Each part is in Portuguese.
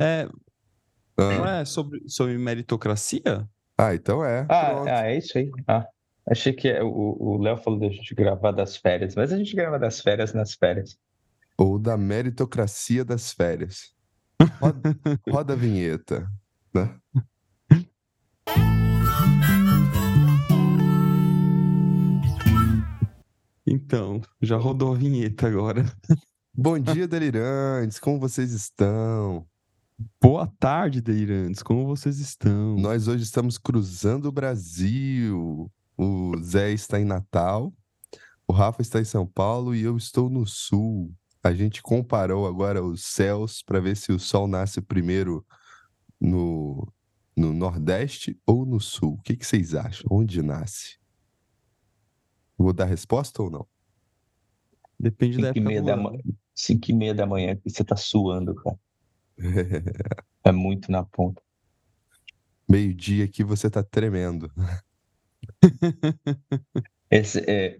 É, não Ah, é sobre, sobre meritocracia? ah, então é. Ah, ah, é isso aí. Ah, achei que é- o o Léo falou da gente gravar das férias, mas a gente grava das férias nas férias. Ou da meritocracia das férias. Roda, roda a vinheta, né? Então, já rodou a vinheta agora. Bom dia, delirantes. Como vocês estão? Boa tarde, delirantes. Como vocês estão? Nós hoje estamos cruzando o Brasil. O Zé está em Natal, o Rafa está em São Paulo e eu estou no Sul. A gente comparou agora os céus para ver se o sol nasce primeiro no, no Nordeste ou no Sul. O que, que vocês acham? Onde nasce? Vou dar resposta ou não? Depende da Cinco e época da manhã, cinco e meia da manhã você tá suando, cara. É muito na ponta. Meio-dia aqui você tá tremendo. Esse, é,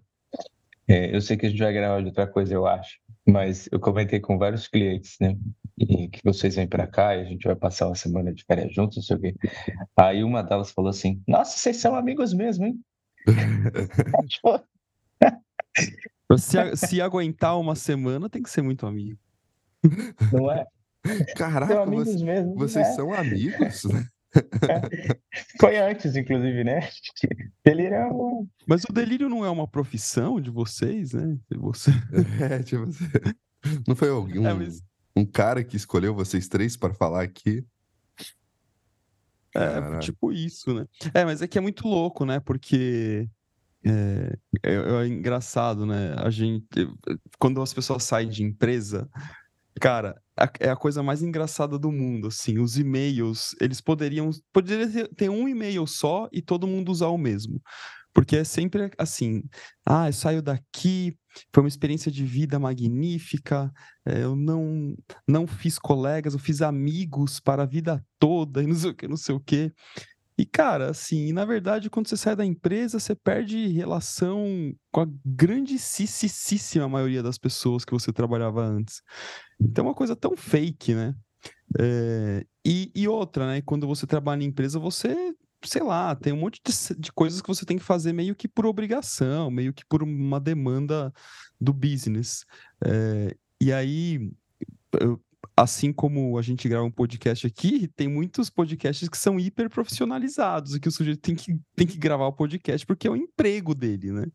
é, eu sei que a gente vai gravar de outra coisa, eu acho, mas eu comentei com vários clientes, né? E que vocês vêm pra cá e a gente vai passar uma semana de férias juntos, não sei o quê. Aí uma delas falou assim: Nossa, vocês são amigos mesmo, hein? Tipo, Se, se aguentar uma semana, tem que ser muito amigo. Não é? Caraca, São amigos você- mesmo. vocês né? são amigos? Foi antes, inclusive, né? Ele era um. Mas o delírio não é uma profissão de vocês, né? Você... É, tipo, não foi algum É, mas- um cara que escolheu vocês três para falar aqui? É, Caraca. tipo isso, né? É, mas é que é muito louco, né? Porque é, é- é engraçado, né? A gente, quando as pessoas saem de empresa, cara, é a coisa mais engraçada do mundo, assim. Os e-mails, eles poderiam, poderia ter, um e-mail só e todo mundo usar o mesmo. Porque é sempre assim, ah, eu saio daqui, foi uma experiência de vida magnífica, é, eu não, não fiz colegas, eu fiz amigos para a vida toda e não sei o que, não sei o que. E, cara, assim, na verdade, quando você sai da empresa, você perde relação com a grandíssima maioria das pessoas que você trabalhava antes. Então é uma coisa tão fake, né? É, e, e outra, né? Quando você trabalha em empresa, você, sei lá, tem um monte de, de coisas que você tem que fazer meio que por obrigação, meio que por uma demanda do business. É, e aí, eu- assim como a gente grava um podcast aqui, tem muitos podcasts que são hiper profissionalizados e que o sujeito tem que, tem que gravar o podcast porque é o emprego dele, né?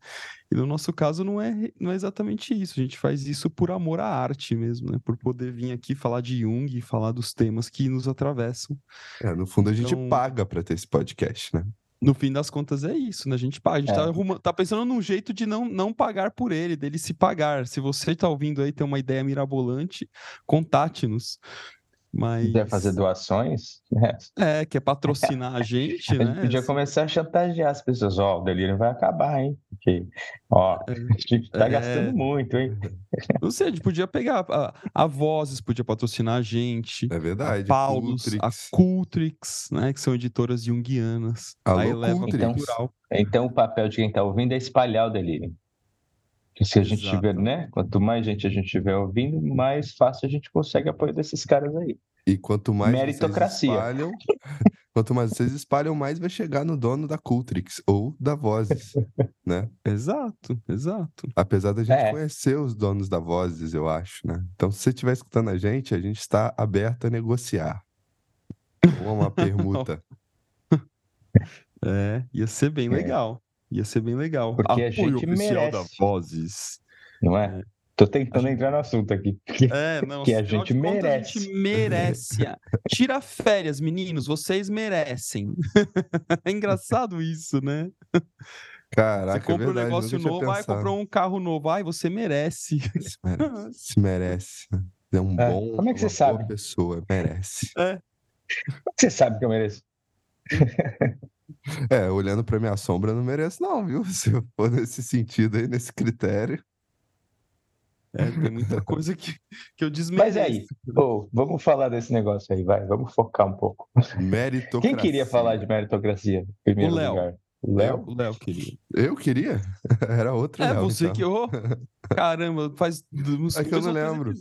E no nosso caso não é, não é exatamente isso. A gente faz isso por amor à arte mesmo, né? Por poder vir aqui falar de Jung e falar dos temas que nos atravessam. É, no fundo, a gente Então- paga para ter esse podcast, né? No fim das contas é isso, né? A gente paga, a gente É. tá, arruma- tá pensando num jeito de não, não pagar por ele, dele se pagar. Se você tá ouvindo aí, tem uma ideia mirabolante, contate-nos. Mas quiser fazer doações, né? é, quer patrocinar a gente, A gente né? podia começar a chantagear as pessoas. Ó, o delírio vai acabar, hein? Porque, ó, a gente tá É. gastando muito, hein? Não sei, a gente podia pegar a, a Vozes podia patrocinar a gente. É verdade. a Paulus, a Cultrix. Cultrix, né, que são editoras junguianas. Alô, a Eleva Cultrix. Cultural. Então, o papel de quem tá ouvindo é espalhar o delírio. Que se a gente Exato. tiver, né? Quanto mais gente a gente tiver ouvindo, mais fácil a gente consegue apoio desses caras aí. E quanto mais vocês Meritocracia. espalham, quanto mais vocês espalham, mais vai chegar no dono da Cultrix ou da Vozes, né? Exato, exato. Apesar da gente É. conhecer os donos da Vozes, eu acho, né? Então, se você estiver escutando a gente, a gente está aberto a negociar. Ou uma permuta. É, ia ser bem É. legal. Ia ser bem legal. Porque a Apoio gente oficial da merece. Vozes. Não é? Tô tentando entrar no assunto aqui. É, não, Que a gente contas, A merece. gente merece. Tira férias, meninos, vocês merecem. É engraçado isso, né? Caraca, Você compra é um verdade, negócio nunca tinha novo, vai comprar um carro novo, ai, você merece. Se merece. Se merece. É um É, bom, como é que você uma boa sabe? pessoa, merece. Você sabe que eu mereço. É, olhando pra minha sombra, eu não mereço, não, viu? Se eu for nesse sentido aí, nesse critério. É, tem muita coisa que, que eu Mas desmereço. aí, ô, vamos falar desse negócio aí, vai. Vamos focar um pouco. Meritocracia. Quem queria falar de meritocracia primeiro O Léo. lugar? O Léo? O Léo queria. Eu queria? Era outro É, Léo, você então. que. ô, Caramba, faz uns É que eu não lembro.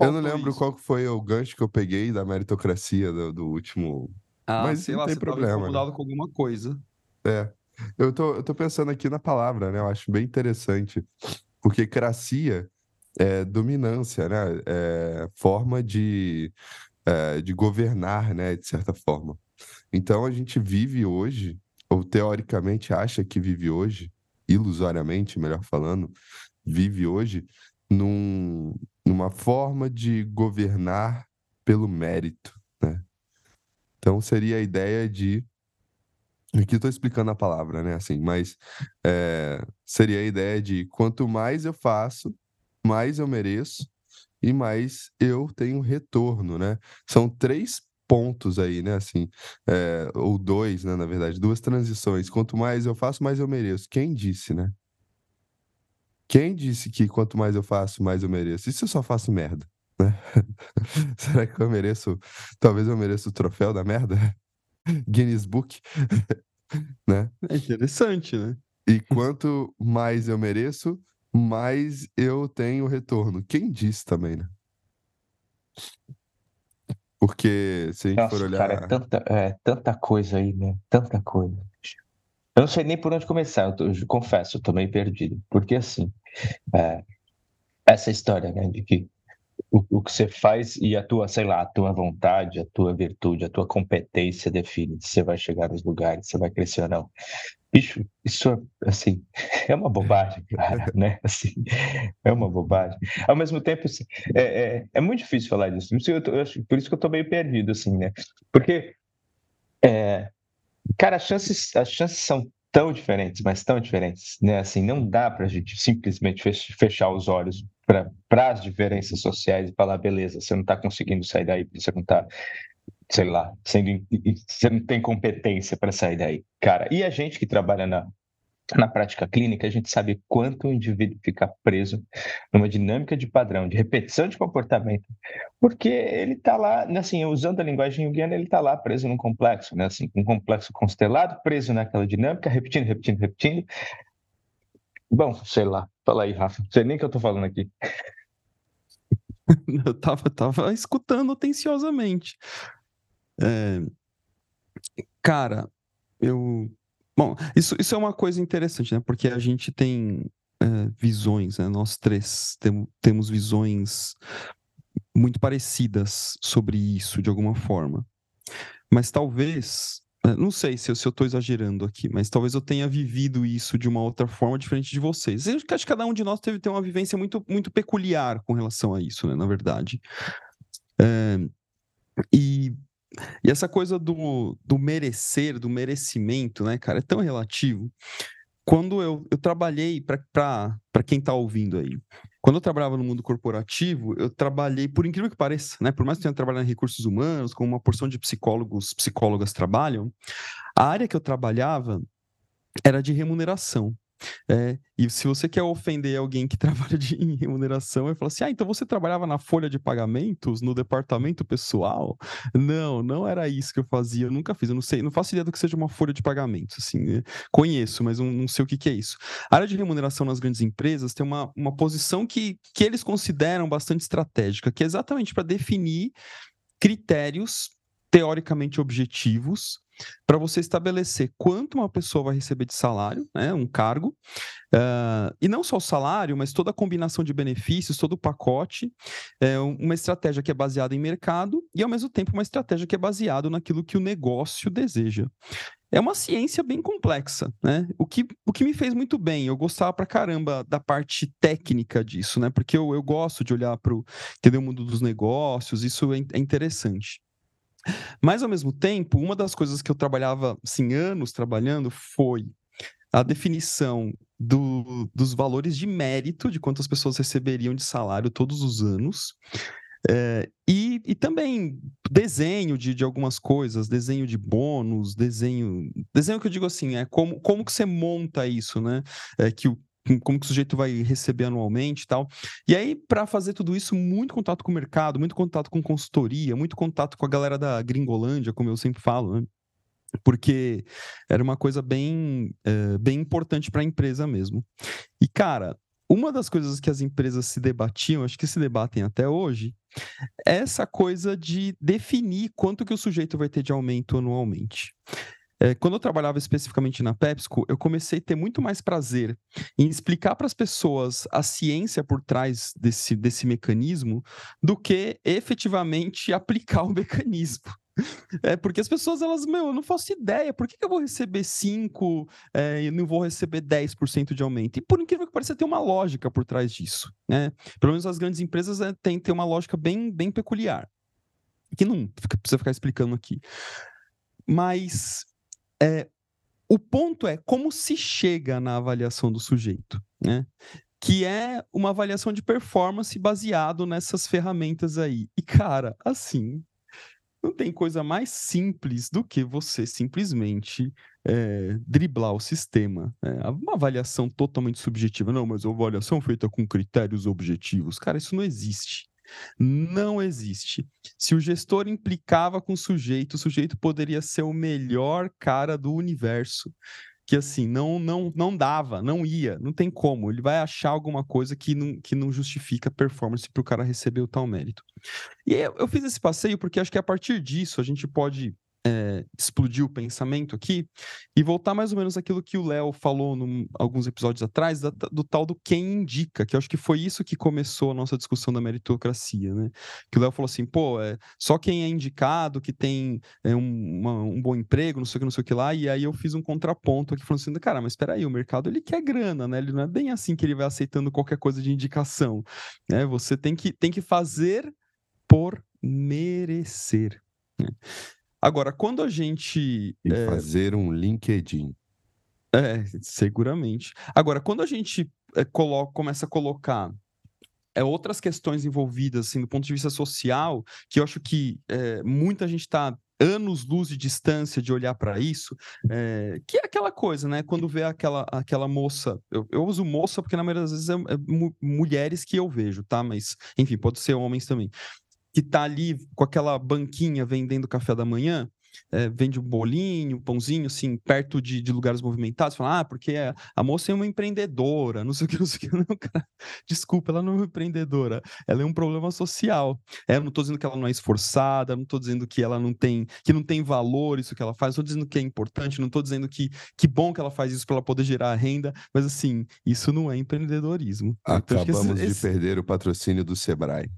Eu não lembro isso. qual foi o gancho que eu peguei da meritocracia do, do último. Ah, mas sei lá, tem você problema, né? incomodado com alguma coisa. É. Eu tô, eu tô pensando aqui na palavra, né? Eu acho bem interessante. Porque cracia é dominância, né? É forma de, é, de governar, né? De certa forma. Então a gente vive hoje, ou teoricamente acha que vive hoje, ilusoriamente, melhor falando, vive hoje num, numa forma de governar pelo mérito, né? Então seria a ideia de Aqui tô explicando a palavra, né? Assim, mas é, seria a ideia de quanto mais eu faço, mais eu mereço e mais eu tenho retorno, né? São três pontos aí, né? Assim, é, ou dois, né? Na verdade, duas transições. Quanto mais eu faço, mais eu mereço. Quem disse, né? Quem disse que quanto mais eu faço, mais eu mereço? E se eu só faço merda, né? Será que eu mereço? Talvez eu mereça o troféu da merda? Guinness Book, né? É interessante, né? E quanto mais eu mereço, mais eu tenho retorno. Quem disse também, né? Porque se a gente for Nossa, olhar. cara, é tanta, é tanta coisa aí, né? Tanta coisa. Eu não sei nem por onde começar, eu, tô- eu confesso, eu tô meio perdido. Porque assim, é, essa história, né, de que o, o que você faz e a tua, sei lá, a tua vontade, a tua virtude, a tua competência define se você vai chegar nos lugares, se você vai crescer ou não. Bicho, isso, é, assim, é uma bobagem, cara, né? Assim, é uma bobagem. Ao mesmo tempo, assim, é, é, é muito difícil falar disso. Por isso que eu tô meio perdido, assim, né? Porque, é, cara, as chances, as chances são tão diferentes, mas tão diferentes, né? Assim, não dá pra gente simplesmente fech- fechar os olhos para as diferenças sociais e falar, beleza, você não está conseguindo sair daí, você não está, sei lá, sendo, você não tem competência para sair daí, cara. E a gente que trabalha na, na prática clínica, a gente sabe quanto o indivíduo fica preso numa dinâmica de padrão, de repetição de comportamento, porque ele está lá, né, assim, usando a linguagem junguiana, ele está lá preso num complexo, né, assim, um complexo constelado, preso naquela dinâmica, repetindo, repetindo, repetindo. Bom, sei lá, fala aí, Rafa, não sei nem o que eu estou falando aqui. Eu tava, tava escutando atenciosamente. É, Cara, eu. Bom, isso, isso é uma coisa interessante, né? Porque a gente tem é, visões, né? Nós três tem- temos visões muito parecidas sobre isso, de alguma forma. Mas talvez. é, Não sei se eu, tô exagerando aqui, mas talvez eu tenha vivido isso de uma outra forma diferente de vocês. Eu acho que cada um de nós teve ter uma vivência muito, muito peculiar com relação a isso, né? Na verdade. É, e, e essa coisa do, do merecer, do merecimento, né, cara, é tão relativo. Quando eu, eu trabalhei, para quem está ouvindo aí, quando eu trabalhava no mundo corporativo, eu trabalhei, por incrível que pareça, né, por mais que eu tenha trabalhado em recursos humanos, como uma porção de psicólogos, psicólogas trabalham, a área que eu trabalhava era de remuneração. É, e se você quer ofender alguém que trabalha de, em remuneração, vai falar assim: ah, então você trabalhava na folha de pagamentos, no departamento pessoal? Não, não era isso que eu fazia, eu nunca fiz, eu não sei, não faço ideia do que seja uma folha de pagamentos, assim, né? conheço, mas não, não sei o que, que é isso. A área de remuneração nas grandes empresas tem uma, uma posição que, que eles consideram bastante estratégica, que é exatamente para definir critérios teoricamente objetivos para você estabelecer quanto uma pessoa vai receber de salário, né, um cargo, uh, e não só o salário, mas toda a combinação de benefícios, todo o pacote, é uma estratégia que é baseada em mercado e, ao mesmo tempo, uma estratégia que é baseada naquilo que o negócio deseja. É uma ciência bem complexa, né? O que, o que me fez muito bem, eu gostava pra caramba da parte técnica disso, né? Porque eu, eu gosto de olhar para o mundo dos negócios, isso é, é interessante. Mas, ao mesmo tempo, uma das coisas que eu trabalhava, assim, anos trabalhando foi a definição do, dos valores de mérito, de quantas pessoas receberiam de salário todos os anos, é, e, e, também desenho de, de algumas coisas, desenho de bônus, desenho. Desenho que eu digo assim, é como, como que você monta isso, né? É, que como que o sujeito vai receber anualmente e tal. E aí, para fazer tudo isso, muito contato com o mercado, muito contato com consultoria, muito contato com a galera da Gringolândia, como eu sempre falo, né? Porque era uma coisa bem, é, bem importante para a empresa mesmo. E, cara, uma das coisas que as empresas se debatiam, acho que se debatem até hoje, é essa coisa de definir quanto que o sujeito vai ter de aumento anualmente. É, quando eu trabalhava especificamente na PepsiCo, eu comecei a ter muito mais prazer em explicar para as pessoas a ciência por trás desse, desse mecanismo do que efetivamente aplicar o mecanismo. É porque as pessoas, elas, meu, eu não faço ideia, por que, que eu vou receber 5 é, e não vou receber 10% de aumento? E por incrível que pareça, tem uma lógica por trás disso, né? Pelo menos as grandes empresas é, têm, uma lógica bem, bem peculiar, que não precisa ficar explicando aqui. Mas é, o ponto é como se chega na avaliação do sujeito, né? Que é uma avaliação de performance baseado nessas ferramentas aí. E, cara, assim, não tem coisa mais simples do que você simplesmente é, driblar o sistema. É, uma avaliação totalmente subjetiva. Não, mas a avaliação feita com critérios objetivos. Cara, isso não existe. Não existe. Se o gestor implicava com o sujeito, o sujeito poderia ser o melhor cara do universo. Que assim, não não não dava, não ia, não tem como. Ele vai achar alguma coisa que não, que não justifica a performance para o cara receber o tal mérito. E eu, eu fiz esse passeio porque acho que a partir disso a gente pode é, explodir o pensamento aqui e voltar mais ou menos aquilo que o Léo falou num, alguns episódios atrás, da, do tal do quem indica, que eu acho que foi isso que começou a nossa discussão da meritocracia, né? Que o Léo falou assim, pô, é só quem é indicado, que tem é, um, uma, um bom emprego, não sei o que, não sei o que lá, e aí eu fiz um contraponto aqui falando assim, cara, mas espera aí, o mercado ele quer grana, né? Ele não é bem assim que ele vai aceitando qualquer coisa de indicação, né? Você tem que, tem que fazer por merecer. Né? Agora, quando a gente. E é... fazer um LinkedIn. É, seguramente. Agora, quando a gente é, coloca, começa a colocar é, outras questões envolvidas, assim, do ponto de vista social, que eu acho que é, muita gente está anos luz de distância de olhar para isso, é, que é aquela coisa, né? Quando vê aquela, aquela moça, eu, eu uso moça porque na maioria das vezes é, é mulheres que eu vejo, tá? Mas, enfim, pode ser homens também que está ali com aquela banquinha vendendo café da manhã, é, vende um bolinho, um pãozinho, assim, perto de, de lugares movimentados, fala, ah, porque a, moça é uma empreendedora, não sei o que, não sei o que. Não, cara, desculpa, ela não é uma empreendedora, ela é um problema social. É, eu não estou dizendo que ela não é esforçada, não estou dizendo que ela não tem, que não tem valor isso que ela faz, estou dizendo que é importante, não estou dizendo que que bom que ela faz isso para ela poder gerar renda, mas assim, isso não é empreendedorismo. Acabamos então, esse, de esse... perder o patrocínio do Sebrae.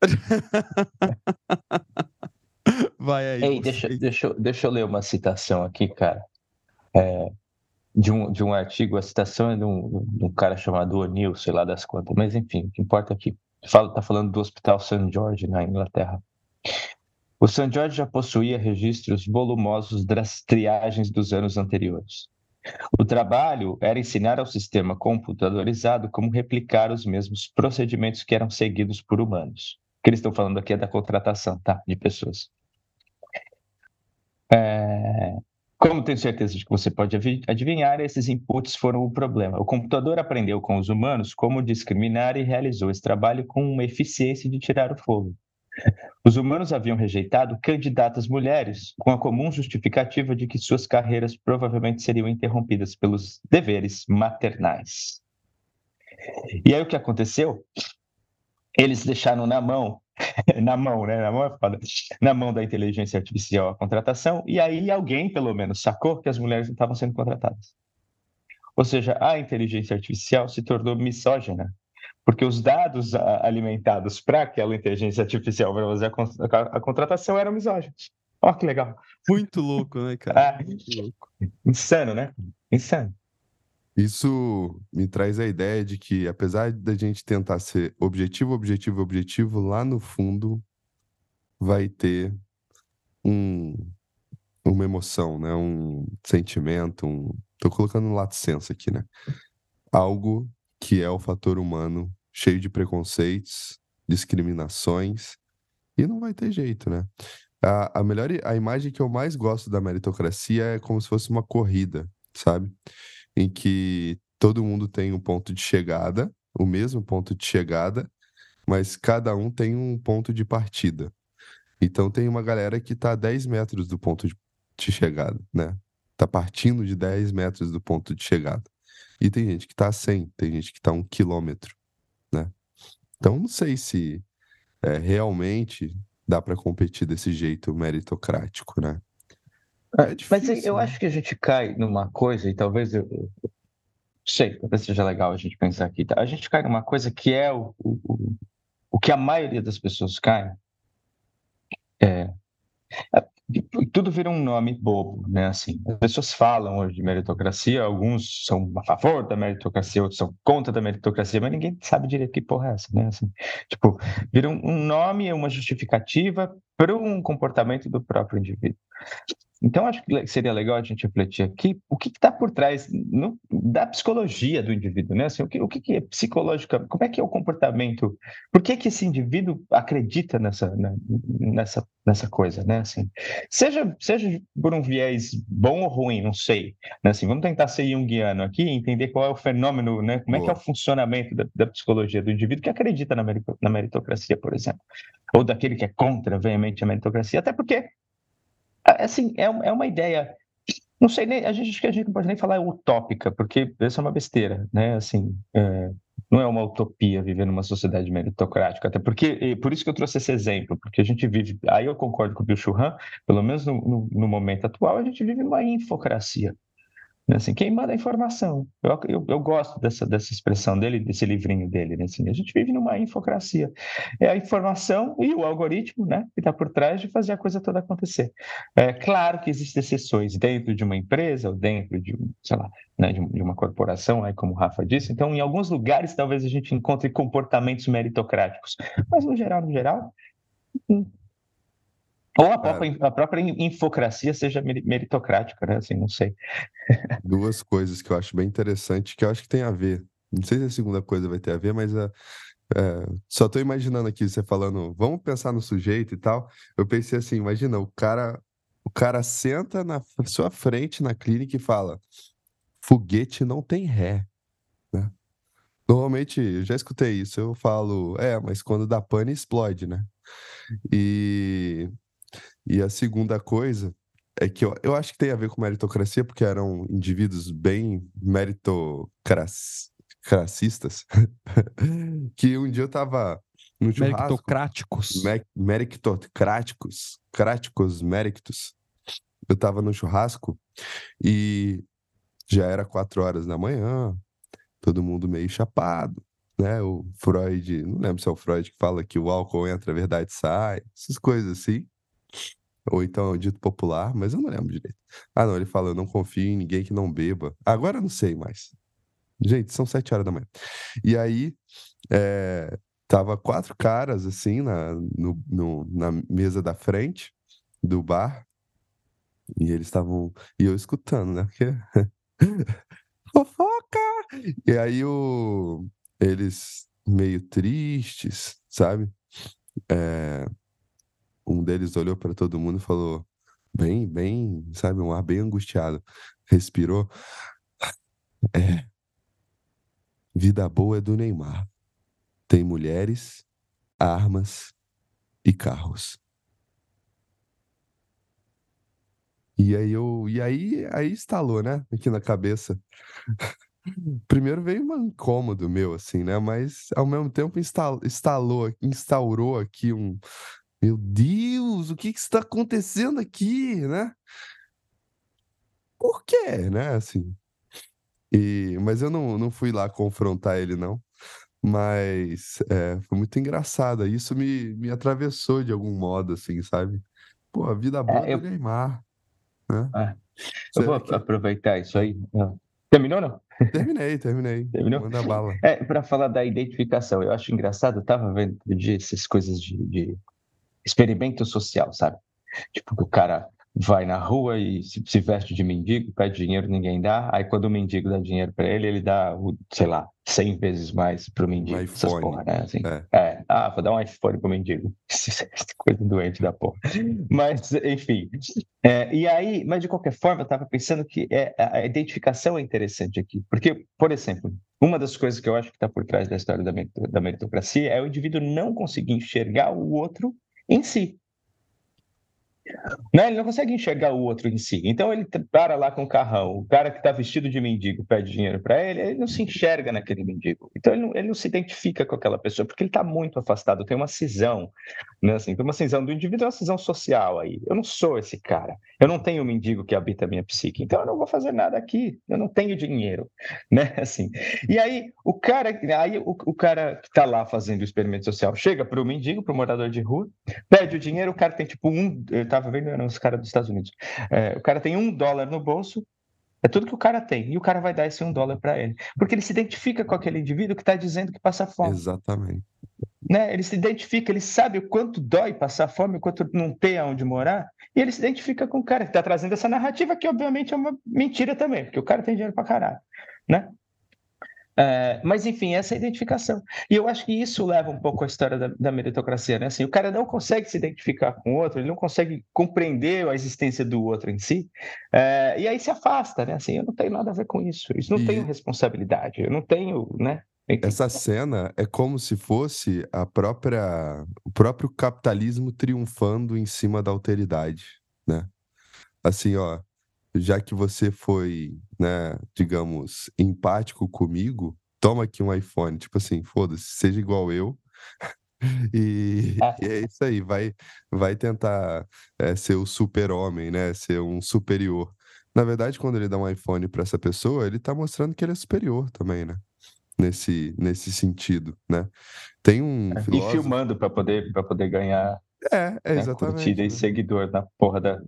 Vai aí. Ei, deixa, deixa, deixa eu ler uma citação aqui, cara. É, de, um, de um artigo, a citação é de um, de um cara chamado O'Neill, sei lá das quantas, mas enfim, o que importa aqui. Fala, tá falando do Hospital St. George, na Inglaterra. O St. George já possuía registros volumosos das triagens dos anos anteriores. O trabalho era ensinar ao sistema computadorizado como replicar os mesmos procedimentos que eram seguidos por humanos que eles estão falando aqui é da contratação, tá? De pessoas. É... Como tenho certeza de que você pode adivinhar, esses inputs foram o problema. O computador aprendeu com os humanos como discriminar e realizou esse trabalho com uma eficiência de tirar o fogo. Os humanos haviam rejeitado candidatas mulheres com a comum justificativa de que suas carreiras provavelmente seriam interrompidas pelos deveres maternais. E aí o que aconteceu? Eles deixaram na mão, na mão, né? Na mão é foda, na mão da inteligência artificial a contratação, e aí alguém, pelo menos, sacou que as mulheres não estavam sendo contratadas. Ou seja, a inteligência artificial se tornou misógina, porque os dados alimentados para aquela inteligência artificial para fazer a, a, contratação eram misóginos. Olha que legal. Muito louco, né, cara? Ah, Muito louco. Insano, né? Insano. Isso me traz a ideia de que, apesar da gente tentar ser objetivo, objetivo, objetivo, lá no fundo vai ter um, uma emoção, né? um sentimento, um... tô colocando um lato senso aqui, né? Algo que é o fator humano cheio de preconceitos, discriminações, e não vai ter jeito, né? A, a melhor a imagem que eu mais gosto da meritocracia é como se fosse uma corrida, sabe? Em que todo mundo tem um ponto de chegada, o mesmo ponto de chegada, mas cada um tem um ponto de partida. Então tem uma galera que está a 10 metros do ponto de chegada, né? Tá partindo de 10 metros do ponto de chegada. e tem gente que está a 100, tem gente que está a um quilômetro, né? Então, não sei se é, realmente dá para competir desse jeito meritocrático, né? É difícil, Mas eu né? acho que a gente cai numa coisa, e talvez eu, eu sei, talvez seja legal a gente pensar aqui. Tá? A gente cai numa coisa que é o, o, o que a maioria das pessoas cai. É, tudo vira um nome bobo, né? Assim, as pessoas falam hoje de meritocracia, alguns são a favor da meritocracia, outros são contra da meritocracia, mas ninguém sabe direito que porra é essa, né? Assim, tipo, vira um nome, uma justificativa para um comportamento do próprio indivíduo. Então, acho que seria legal a gente refletir aqui o que está por trás no, da psicologia do indivíduo, né? Assim, o, que, o que é psicológica, como é que é o comportamento, por que, que esse indivíduo acredita nessa, nessa, nessa coisa, né? Assim, seja, seja por um viés bom ou ruim, não sei. Né? Assim, vamos tentar ser junguiano aqui e entender qual é o fenômeno, né? Como Boa. é que é o funcionamento da, da, psicologia do indivíduo que acredita na, meritocracia, por exemplo. Ou daquele que é contra veemente a meritocracia, até porque é, assim, é, é uma ideia. Não sei nem, a gente, a gente não pode nem falar utópica, porque isso é uma besteira, né? Assim, é, não é uma utopia viver numa sociedade meritocrática, até porque, por isso que eu trouxe esse exemplo, porque a gente vive, aí eu concordo com o Bill Churran, pelo menos no, no, no momento atual, a gente vive numa infocracia. Né? Assim, quem manda a informação. Eu, eu, eu, gosto dessa, dessa expressão dele, desse livrinho dele. Né? Assim, a gente vive numa infocracia. É a informação e o algoritmo né, que está por trás de fazer a coisa toda acontecer. É claro que existem exceções dentro de uma empresa ou dentro de, sei lá, né, de, de uma corporação, aí como o Rafa disse. Então, em alguns lugares, talvez a gente encontre comportamentos meritocráticos. Mas, no geral, no geral, hum, ou a própria, a própria infocracia seja meritocrática, né? Assim, não sei. Duas coisas que eu acho bem interessante, que eu acho que tem a ver. Não sei se a segunda coisa vai ter a ver, mas a, é, é, só estou imaginando aqui você falando, vamos pensar no sujeito e tal. Eu pensei assim, imagina, o cara, o cara senta na sua frente na clínica e fala: foguete não tem ré. Né? Normalmente, eu já escutei isso, eu falo, é, mas quando dá pane, explode, né? E e a segunda coisa é que eu, eu acho que tem a ver com meritocracia, porque eram indivíduos bem meritocracistas, que um dia eu tava no churrasco... Meritocráticos. Me, meritocráticos. Cráticos, méritos. Eu tava no churrasco e já era quatro horas da manhã, todo mundo meio chapado, né? O Freud, não lembro se é o Freud que fala que o álcool entra, a verdade sai, essas coisas assim. Ou então é o dito popular, mas eu não lembro direito. Ah, não, ele fala: eu não confio em ninguém que não beba. Agora eu não sei mais. Gente, são sete horas da manhã. E aí, é, tava quatro caras, assim, na, no, no, na mesa da frente do bar. E eles estavam. E eu escutando, né? Porque. Fofoca! E aí, o, eles meio tristes, sabe? É, um deles olhou para todo mundo e falou, bem, bem, sabe, um ar bem angustiado. Respirou. É. Vida boa é do Neymar. Tem mulheres, armas e carros. E aí eu, e aí, aí instalou, né, aqui na cabeça. Primeiro veio um incômodo meu, assim, né? Mas ao mesmo tempo instalou instaurou aqui um, meu Deus, o que que está acontecendo aqui, né? Por quê, né? Assim. E, mas eu não, não fui lá confrontar ele, não. Mas é, foi muito engraçado. Isso me, me atravessou de algum modo, assim, sabe? Pô, a vida boa é, eu... do Neymar. Né? Ah, eu vou que... aproveitar isso aí. Ah. Terminou, não? Terminei, terminei. Terminou? Manda bala. É, para falar da identificação, eu acho engraçado, eu tava vendo essas coisas de, de experimento social, sabe? Tipo, que o cara vai na rua e se, veste de mendigo, pede dinheiro, ninguém dá. Aí quando o mendigo dá dinheiro para ele, ele dá, sei lá, 100 vezes mais pro mendigo. Um iPhone. Porra, né? Assim, é. é. Ah, vou dar um iPhone pro mendigo. Coisa doente da porra. Mas, enfim. É, e aí, mas de qualquer forma, eu estava pensando que é, a identificação é interessante aqui. Porque, por exemplo, uma das coisas que eu acho que está por trás da história da meritocracia é o indivíduo não conseguir enxergar o outro em si. Né? Ele não consegue enxergar o outro em si. Então ele para lá com o carrão. O cara que está vestido de mendigo pede dinheiro para ele, ele não se enxerga naquele mendigo. Então ele não, ele não se identifica com aquela pessoa, porque ele está muito afastado. Tem uma cisão, né? assim, tem uma cisão do indivíduo, uma cisão social aí. Eu não sou esse cara. Eu não tenho o mendigo que habita a minha psique. Então eu não vou fazer nada aqui. Eu não tenho dinheiro, né? Assim. E aí o cara, aí o, o cara que está lá fazendo o experimento social chega para o mendigo, para o morador de rua, pede o dinheiro. O cara tem tipo um, eu estava vendo eram os caras dos Estados Unidos. É, o cara tem um dólar no bolso, é tudo que o cara tem. E o cara vai dar esse um dólar para ele. Porque ele se identifica com aquele indivíduo que está dizendo que passa fome. Exatamente. Né? Ele se identifica, ele sabe o quanto dói passar fome, o quanto não ter aonde morar. E ele se identifica com o cara que está trazendo essa narrativa, que obviamente é uma mentira também, porque o cara tem dinheiro para caralho. Né? É, mas, enfim, essa é a identificação. E eu acho que isso leva um pouco à história da, da, meritocracia, né? Assim, o cara não consegue se identificar com o outro, ele não consegue compreender a existência do outro em si, é, e aí se afasta, né? Assim, eu não tenho nada a ver com isso, isso não e... tenho responsabilidade, eu não tenho, né? Essa cena é como se fosse a própria, o próprio capitalismo triunfando em cima da alteridade, né? Assim, ó, já que você foi, né, digamos, empático comigo, toma aqui um iPhone. Tipo assim, foda-se, seja igual eu. E, é. é isso aí, vai, vai tentar é, ser o super-homem, né? Ser um superior. Na verdade, quando ele dá um iPhone para essa pessoa, ele tá mostrando que ele é superior também, né? Nesse, nesse sentido, né? Tem um é, filósofo... E filmando para poder, poder ganhar é, é né, exatamente. curtida e seguidor na porra da,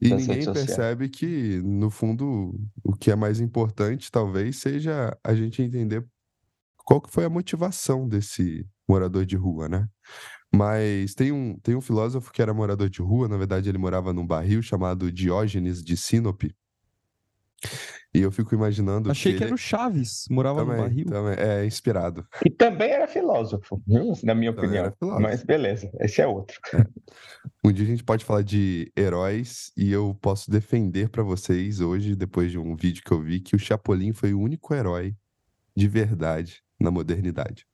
e ninguém percebe que, no fundo, o que é mais importante talvez seja a gente entender qual que foi a motivação desse morador de rua, né? Mas tem um, tem um filósofo que era morador de rua, na verdade ele morava num barril chamado Diógenes de Sinope. E eu fico imaginando. Achei que, que era o Chaves, morava também, no barril. Também, é, inspirado. E também era filósofo, na minha também opinião. Mas beleza, esse é outro. É. Um dia a gente pode falar de heróis e eu posso defender para vocês hoje, depois de um vídeo que eu vi, que o Chapolin foi o único herói de verdade na modernidade.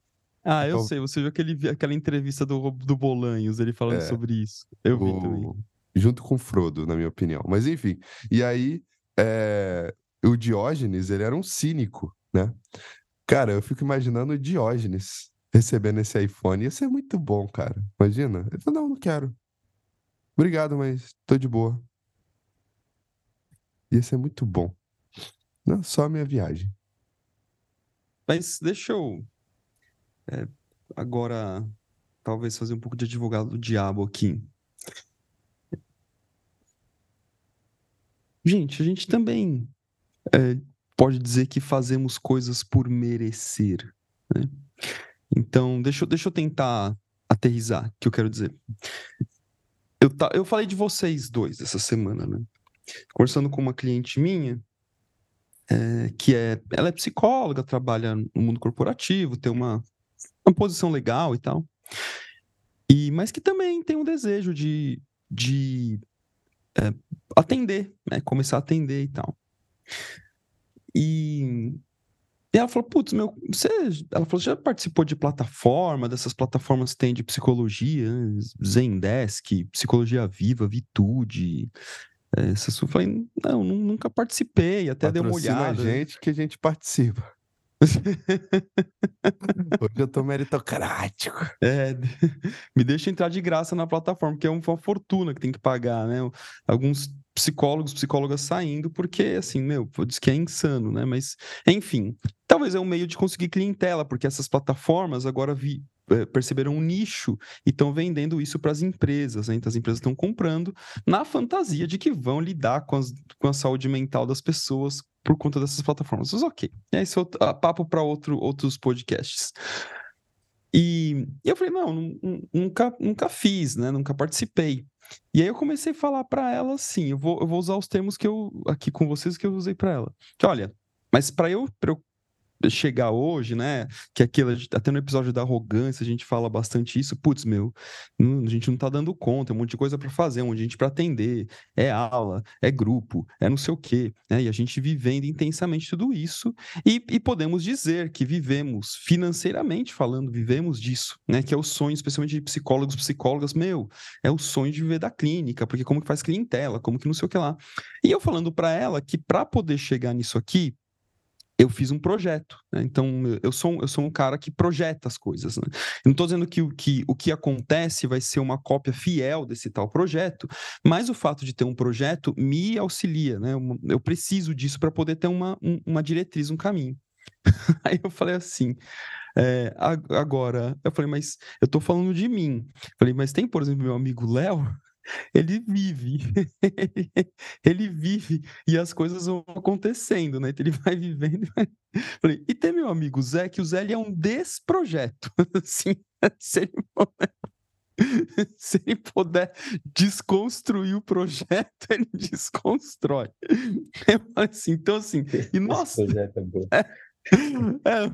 Ah, eu então, sei. Você viu aquele, aquela entrevista do, do Bolanhos, ele falando é, sobre isso. Eu vi o, também. Junto com o Frodo, na minha opinião. Mas enfim. E aí, é, o Diógenes, ele era um cínico, né? Cara, eu fico imaginando o Diógenes recebendo esse iPhone. Ia ser muito bom, cara. Imagina. Ele falou, não, não quero. Obrigado, mas tô de boa. Ia ser muito bom. Não, só a minha viagem. Mas deixa eu é, agora talvez fazer um pouco de advogado do diabo aqui. Gente, a gente também é, pode dizer que fazemos coisas por merecer. Né? Então, deixa, deixa eu tentar aterrizar o que eu quero dizer. Eu, tá, eu falei de vocês dois essa semana, né? Conversando com uma cliente minha, é, que é. Ela é psicóloga, trabalha no mundo corporativo, tem uma, uma posição legal e tal. E, mas que também tem um desejo de, de é, atender, né? Começar a atender e tal. E, e ela falou, putz, meu, você. Ela falou, já participou de plataforma, dessas plataformas que tem de psicologia, né? Zendesk, Psicologia Viva, Vitude. Essas, eu falei, não, nunca participei, até dei uma olhada. a gente que a gente participa. Hoje eu tô meritocrático. É, me deixa entrar de graça na plataforma, que é uma fortuna que tem que pagar, né? Alguns psicólogos, psicólogas saindo, porque, assim, meu, diz que é insano, né? Mas, enfim, talvez é um meio de conseguir clientela, porque essas plataformas agora vi, é, perceberam um nicho e estão vendendo isso para as empresas, né? Então, as empresas estão comprando na fantasia de que vão lidar com, as, com a saúde mental das pessoas por conta dessas plataformas. Mas ok, esse é outro, papo para outro, outros podcasts. E, e eu falei, não, nunca, nunca fiz, né? Nunca participei. E aí eu comecei a falar para ela assim, eu vou, eu vou usar os termos que eu aqui com vocês que eu usei para ela. Que olha, mas para eu, pra eu chegar hoje, né? Que aquilo, até no episódio da arrogância a gente fala bastante isso. Putz, meu, a gente não tá dando conta, é um monte de coisa para fazer, um monte de gente para atender, é aula, é grupo, é não sei o quê, né? E a gente vivendo intensamente tudo isso e, e podemos dizer que vivemos financeiramente falando, vivemos disso, né? Que é o sonho, especialmente de psicólogos, psicólogas, meu, é o sonho de viver da clínica, porque como que faz clientela, como que não sei o que lá. E eu falando para ela que para poder chegar nisso aqui, eu fiz um projeto. Né? Então, eu sou, eu sou um cara que projeta as coisas. Né? Não estou dizendo que o, que o que acontece vai ser uma cópia fiel desse tal projeto, mas o fato de ter um projeto me auxilia. Né? Eu, eu preciso disso para poder ter uma, um, uma diretriz, um caminho. Aí eu falei assim. É, agora, eu falei, mas eu estou falando de mim. Falei, mas tem, por exemplo, meu amigo Léo, ele vive, ele vive e as coisas vão acontecendo, né? Então ele vai vivendo. E, vai... E tem meu amigo Zé, que o Zé ele é um desprojeto. Assim, se ele, puder, se ele puder desconstruir o projeto, ele desconstrói. Eu, assim, então, assim, e nossa. É, é,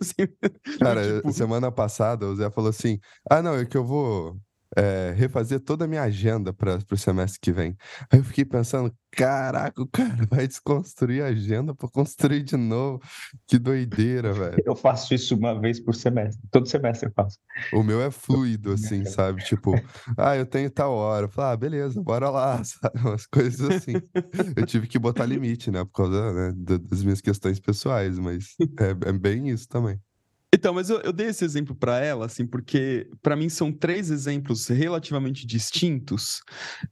assim, Cara, tipo... semana passada o Zé falou assim: ah, não, é que eu vou é, refazer toda a minha agenda para o semestre que vem. Aí eu fiquei pensando, caraca, o cara vai desconstruir a agenda para construir de novo. Que doideira, velho. Eu faço isso uma vez por semestre, todo semestre eu faço. O meu é fluido, assim, sabe? Tipo, ah, eu tenho tal hora. Eu falo, ah, beleza, bora lá, sabe? Umas coisas assim. Eu tive que botar limite, né? Por causa né, das minhas questões pessoais, mas é, é bem isso também. Então, mas eu, eu dei esse exemplo para ela, assim, porque para mim são três exemplos relativamente distintos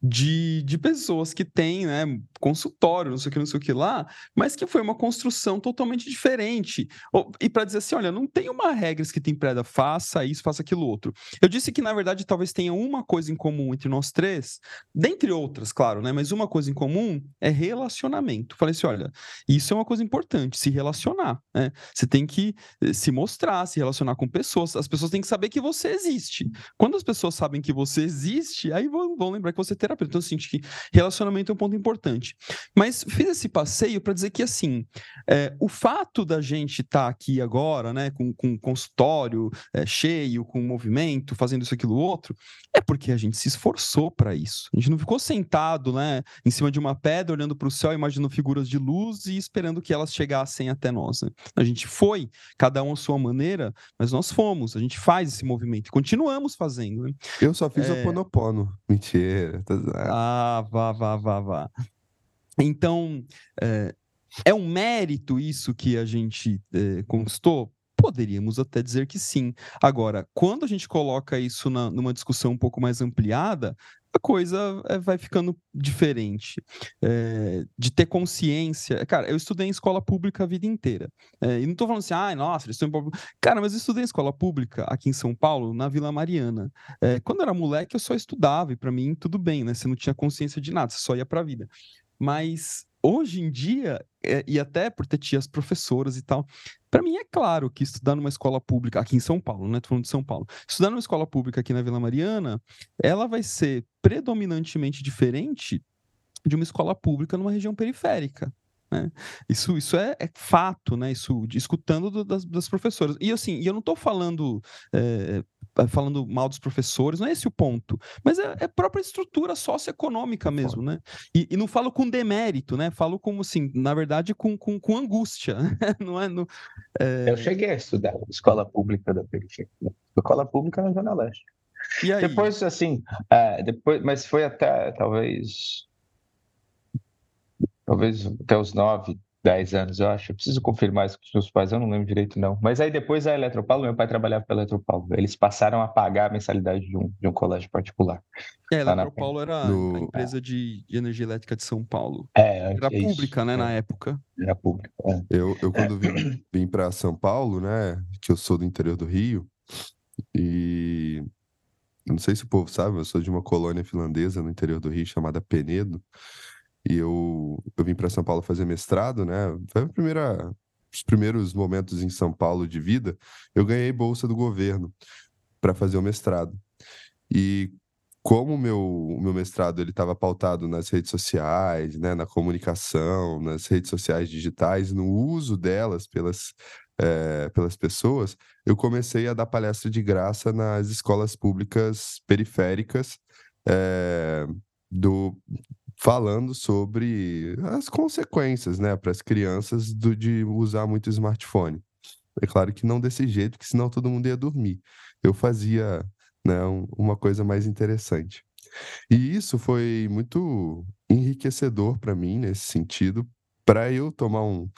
de, de pessoas que têm, né, consultório, não sei o que, não sei o que lá, mas que foi uma construção totalmente diferente. E para dizer assim, olha, não tem uma regra que tem preda, faça isso, faça aquilo outro. Eu disse que, na verdade, talvez tenha uma coisa em comum entre nós três, dentre outras, claro, né, mas uma coisa em comum é relacionamento. Falei assim, olha, isso é uma coisa importante, se relacionar, né? Você tem que eh, se mostrar se relacionar com pessoas. As pessoas têm que saber que você existe. Quando as pessoas sabem que você existe, aí vão, vão lembrar que você é terapeuta. Então, assim, que relacionamento é um ponto importante. Mas fiz esse passeio para dizer que, assim, é, o fato da gente estar tá aqui agora, né, com, com consultório é, cheio, com movimento, fazendo isso, aquilo, outro, é porque a gente se esforçou para isso. A gente não ficou sentado, né, em cima de uma pedra, olhando para o céu, imaginando figuras de luz e esperando que elas chegassem até nós. Né? A gente foi, cada um à sua maneira maneira, mas nós fomos, a gente faz esse movimento e continuamos fazendo. Né? Eu só fiz é... o Ponopono. Mentira. Tá ah, vá, vá, vá, vá. Então, é, é um mérito isso que a gente é, conquistou? Poderíamos até dizer que sim. Agora, quando a gente coloca isso na, numa discussão um pouco mais ampliada, a coisa é, vai ficando diferente. É, de ter consciência. Cara, eu estudei em escola pública a vida inteira. É, e não estou falando assim, ah, nossa, estou em... Cara, mas eu estudei em escola pública aqui em São Paulo, na Vila Mariana. quando eu era moleque, eu só estudava, e para mim tudo bem, né? Você não tinha consciência de nada, você só ia para a vida. Mas hoje em dia, e até por ter tias professoras e tal, para mim é claro que estudar numa escola pública, aqui em São Paulo, né? Tô falando de São Paulo. Estudar numa escola pública aqui na Vila Mariana, ela vai ser predominantemente diferente de uma escola pública numa região periférica. Né? Isso, isso é, é, fato, né? Isso escutando do, das, das, professoras. E assim, eu não estou falando é, falando mal dos professores, não é esse o ponto, mas é, é própria estrutura socioeconômica mesmo, né? E, e, não falo com demérito, né? Falo como assim, na verdade, com, com, com angústia, não é? É... Eu cheguei a estudar escola pública da periferia, escola pública na Zona Leste. Depois, assim, uh, depois, mas foi até talvez talvez até os 9, 10 anos, eu acho. Eu preciso confirmar isso com os meus pais, eu não lembro direito, não. Mas aí depois a Eletropaulo, meu pai trabalhava pela Eletropaulo. Eles passaram a pagar a mensalidade de um, de um colégio particular. É, a Eletropaulo era a empresa de, de, energia elétrica de São Paulo. É, era é pública, né, é. na época. Era pública. É. Eu, eu, quando vim, vim para São Paulo, né, que eu sou do interior do Rio, e não sei se o povo sabe, eu sou de uma colônia finlandesa no interior do Rio chamada Penedo. E eu, eu vim para São Paulo fazer mestrado, né? Foi a primeira, os primeiros momentos em São Paulo de vida, eu ganhei bolsa do governo para fazer o mestrado. E como o meu, meu mestrado ele estava pautado nas redes sociais, né, na comunicação, nas redes sociais digitais, no uso delas pelas, é, pelas pessoas, eu comecei a dar palestra de graça nas escolas públicas periféricas, é, do, falando sobre as consequências né, para as crianças do, de usar muito smartphone. É claro que não desse jeito, que senão todo mundo ia dormir. Eu fazia né, um, uma coisa mais interessante. E isso foi muito enriquecedor para mim nesse sentido, para eu tomar um,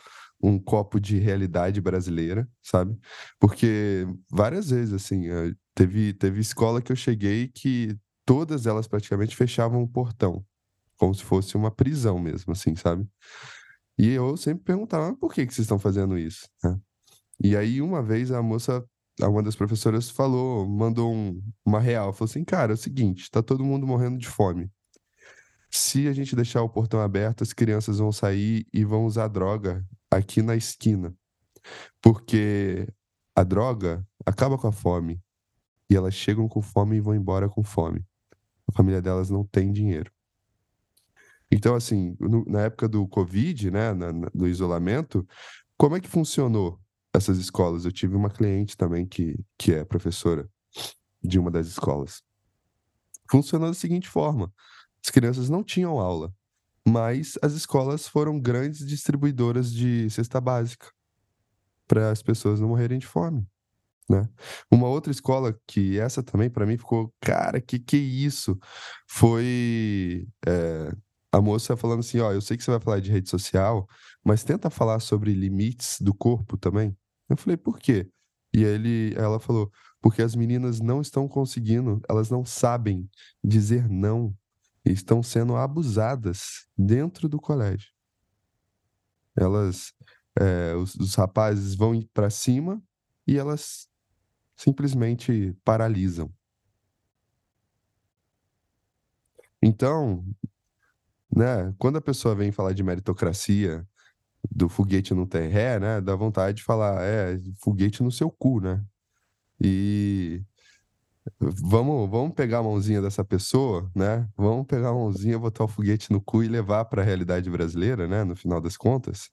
um copo de realidade brasileira, sabe? Porque várias vezes, assim, eh, teve, teve escola que eu cheguei que todas elas praticamente fechavam o portão, como se fosse uma prisão mesmo, assim, sabe? E eu sempre perguntava, por que, que vocês estão fazendo isso? Né? E aí, uma vez, a moça, uma das professoras falou, mandou um, uma real, falou assim, cara, é o seguinte, tá todo mundo morrendo de fome. Se a gente deixar o portão aberto, as crianças vão sair e vão usar droga aqui na esquina. Porque a droga acaba com a fome. E elas chegam com fome e vão embora com fome. A família delas não tem dinheiro. Então, assim, no, na época do Covid, né, na, na, do isolamento, como é que funcionou? essas escolas. Eu tive uma cliente também que, que é professora de uma das escolas. Funcionou da seguinte forma: as crianças não tinham aula, mas as escolas foram grandes distribuidoras de cesta básica para as pessoas não morrerem de fome. Né? Uma outra escola que essa também para mim ficou, cara, que que é isso? Foi é, a moça falando assim, ó, eu sei que você vai falar de rede social, mas tenta falar sobre limites do corpo também. Eu falei, por quê? E ele, ela falou, porque as meninas não estão conseguindo, elas não sabem dizer não, estão sendo abusadas dentro do colégio. Elas, é, os, os rapazes vão para cima e elas simplesmente paralisam. Então, né, quando a pessoa vem falar de meritocracia, do foguete não tem ré, né? Dá vontade de falar, é, foguete no seu cu, né? E vamos, vamos pegar a mãozinha dessa pessoa, né? Vamos pegar a mãozinha, botar o foguete no cu e levar para a realidade brasileira, né? No final das contas,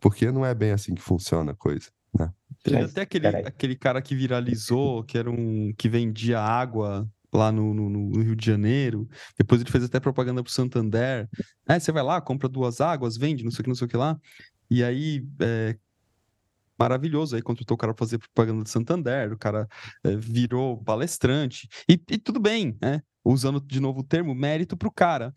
porque não é bem assim que funciona a coisa, né? Teve até aquele, aquele cara que viralizou, que era um que vendia água lá no, no, no, Rio de Janeiro. Depois ele fez até propaganda pro Santander. É, você vai lá, compra duas águas, vende, não sei o que, não sei o que lá. E aí, é, maravilhoso. Aí contratou o cara para fazer propaganda do Santander, o cara é, virou palestrante. E, e, tudo bem, né? Usando de novo o termo, mérito pro cara.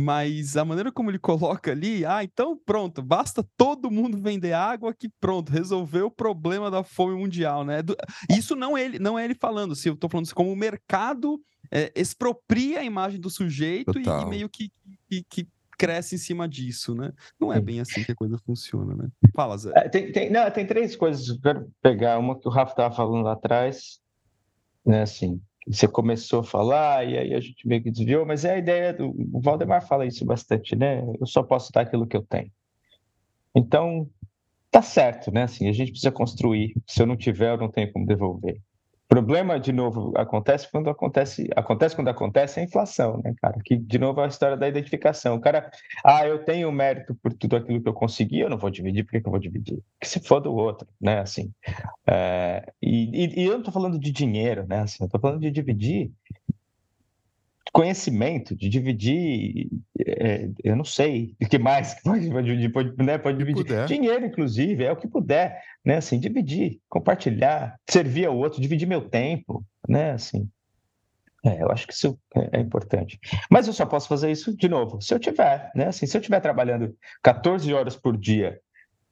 Mas a maneira como ele coloca ali, ah, então pronto, basta todo mundo vender água que pronto, resolveu o problema da fome mundial, né? Isso não é ele, não é ele falando, se eu tô falando assim, como o mercado é, expropria a imagem do sujeito e, e, meio que, que, que, cresce em cima disso, né? Não é bem assim que a coisa funciona, né? Fala, Zé. É, tem, tem, não, tem três coisas que eu quero pegar. Uma que o Rafa estava falando lá atrás, né? Assim, você começou a falar e aí a gente meio que desviou, mas é a ideia do o Valdemar fala isso bastante, né? Eu só posso dar aquilo que eu tenho. Então, tá certo, né? Assim, a gente precisa construir. Se eu não tiver, eu não tenho como devolver problema, de novo, acontece quando acontece, acontece quando acontece a inflação, né, cara? Que, de novo, é a história da identificação. O cara, ah, eu tenho mérito por tudo aquilo que eu consegui, eu não vou dividir, por que, eu vou dividir? Que se for do outro, né, assim. É, e, e, e, eu não estou falando de dinheiro, né, assim, eu estou falando de dividir conhecimento, de dividir, é, eu não sei o que mais pode, pode, pode, né, pode dividir. Puder. Dinheiro, inclusive, é o que puder, né? Assim, dividir, compartilhar, servir ao outro, dividir meu tempo, né? Assim, é, eu acho que isso é, é, importante. Mas eu só posso fazer isso de novo, se eu tiver, né? Assim, se eu estiver trabalhando 14 horas por dia,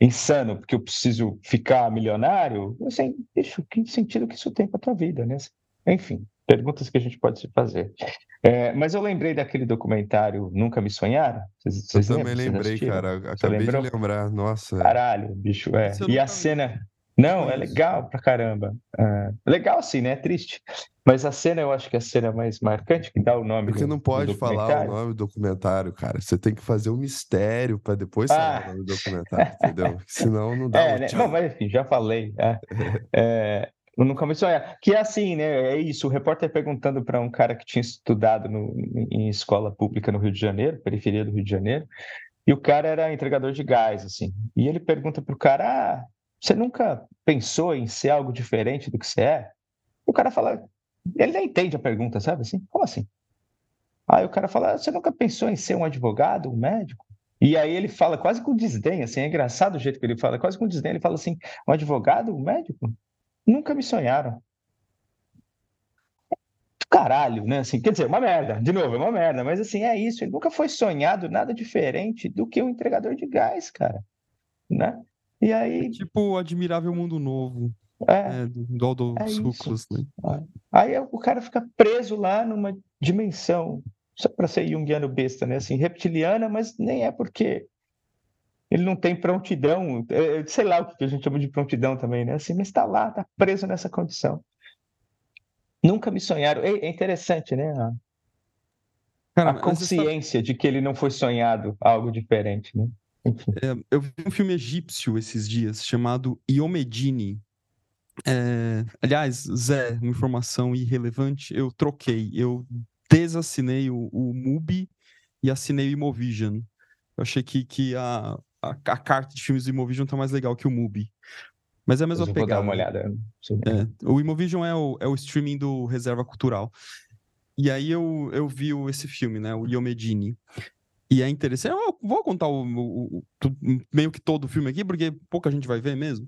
insano, porque eu preciso ficar milionário, assim, bicho, que sentido que isso tem para tua vida, né? Enfim, perguntas que a gente pode se fazer. É, mas eu lembrei daquele documentário Nunca Me Sonharam. Vocês, vocês eu também lembrei, cara. Acabei de lembrar. Nossa. Caralho, bicho. É. E a cena. Não, é legal pra caramba. É, legal sim, né? É triste. Mas a cena, eu acho que é a cena mais marcante, que dá o nome Porque do, não pode falar o nome do documentário, cara. Você tem que fazer um mistério para depois falar ah. o nome do documentário, entendeu? Senão não dá. É, né? Não, mas enfim, já falei. É. é nunca me sonhar. Que é assim, né? É isso. O repórter perguntando para um cara que tinha estudado no, em escola pública no Rio de Janeiro, periferia do Rio de Janeiro, e o cara era entregador de gás, assim. E ele pergunta pro cara: ah, você nunca pensou em ser algo diferente do que você é? O cara fala, ele nem entende a pergunta, sabe assim? Como assim? Aí o cara fala, você nunca pensou em ser um advogado, um médico? E aí ele fala quase com desdém, assim, é engraçado o jeito que ele fala, quase com desdém, ele fala assim, um advogado, um médico? Nunca me sonharam. Caralho, né? Assim, quer dizer, uma merda, de novo, é uma merda, mas assim, é isso, ele nunca foi sonhado nada diferente do que um entregador de gás, cara, né? E aí... É tipo o Admirável Mundo Novo. É, é do Aldo é né? Aí o cara fica preso lá numa dimensão só para ser junguiano besta, né? Assim, reptiliana, mas nem é porque ele não tem prontidão, é, sei lá o que a gente chama de prontidão também, né? Assim, mas está lá, está preso nessa condição. Nunca me sonharam. É, interessante, né? A, Cara, a consciência de que ele não foi sonhado algo diferente, né? É, eu vi um filme egípcio esses dias chamado Iomedine. É, aliás, Zé, uma informação irrelevante, eu troquei. Eu desassinei o, o MUBI e assinei o Imovision. Eu achei que, que a, a, a carta de filmes do Imovision tá mais legal que o MUBI. Mas é a mesma eu pegada. Vou dar uma olhada. É, o Imovision é o, é o streaming do Reserva Cultural. E aí eu, eu vi esse filme, né? O Iomedini. E é interessante. Eu vou contar o, o, o, meio que todo o filme aqui, porque pouca gente vai ver mesmo.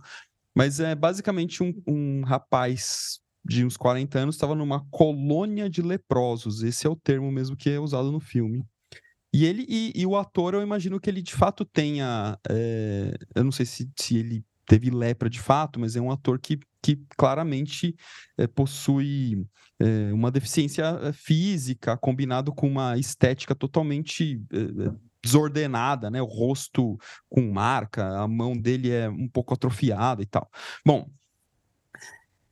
Mas é basicamente um, um rapaz de uns 40 anos estava numa colônia de leprosos. Esse é o termo mesmo que é usado no filme. E ele e, e o ator, eu imagino que ele de fato tenha. É, eu não sei se, se ele teve lepra de fato, mas é um ator que, que claramente é, possui é, uma deficiência física combinado com uma estética totalmente desordenada, né? O rosto com marca, a mão dele é um pouco atrofiada e tal. Bom,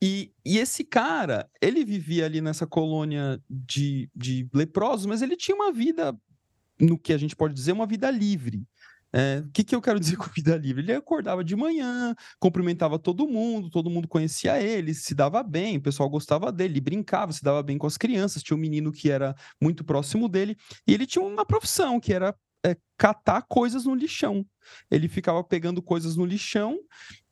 e, e, esse cara, ele vivia ali nessa colônia de, de leprosos, mas ele tinha uma vida, no que a gente pode dizer, uma vida livre. É, o que, que eu quero dizer com vida livre? Ele acordava de manhã, cumprimentava todo mundo, todo mundo conhecia ele, se dava bem, o pessoal gostava dele, brincava, se dava bem com as crianças. Tinha um menino que era muito próximo dele, e ele tinha uma profissão que era é, catar coisas no lixão. Ele ficava pegando coisas no lixão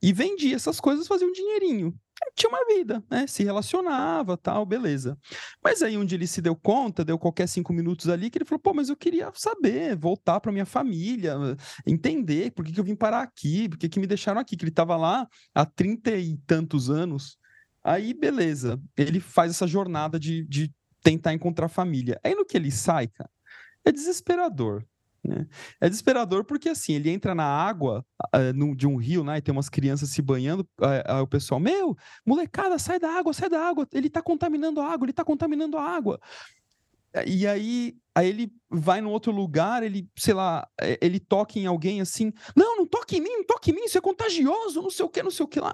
e vendia essas coisas, fazia um dinheirinho. Tinha uma vida, né? Se relacionava, tal, beleza. Mas aí dia ele se deu conta, deu qualquer cinco minutos ali, que ele falou: pô, mas eu queria saber, voltar para minha família, entender por que, que eu vim parar aqui, por que, que me deixaram aqui, que ele estava lá há trinta e tantos anos. Aí, beleza, ele faz essa jornada de, de tentar encontrar família. Aí no que ele sai, cara, é desesperador. Né? É desesperador porque assim, ele entra na água uh, no, de um rio, né? E tem umas crianças se banhando, uh, uh, o pessoal, meu, molecada, sai da água, sai da água, ele tá contaminando a água, ele tá contaminando a água. E aí, aí ele vai num outro lugar, ele, sei lá, eh, ele toca em alguém assim, não, não toque em mim, não toque em mim, isso é contagioso, não sei o que, não sei o que lá.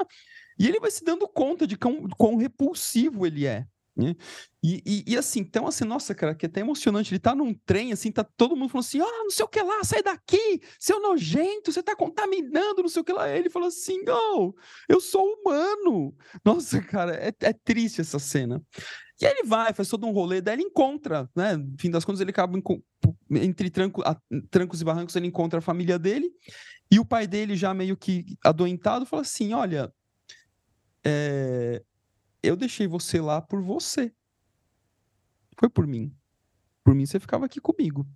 E ele vai se dando conta de quão, quão repulsivo ele é. Né? E, e, e, assim, então assim, nossa, cara, que é até emocionante. Ele tá num trem, assim, tá todo mundo falando assim: ah, não sei o que lá, sai daqui, seu nojento, você tá contaminando, não sei o que lá. Ele falou assim: oh, eu sou humano. Nossa, cara, é, é triste essa cena. E aí ele vai, faz todo um rolê, daí ele encontra, né? No fim das contas, ele acaba entre tranco, a, trancos e barrancos, ele encontra a família dele. E o pai dele, já meio que adoentado, fala assim: olha, é, eu deixei você lá por você. Foi por mim. Por mim, você ficava aqui comigo.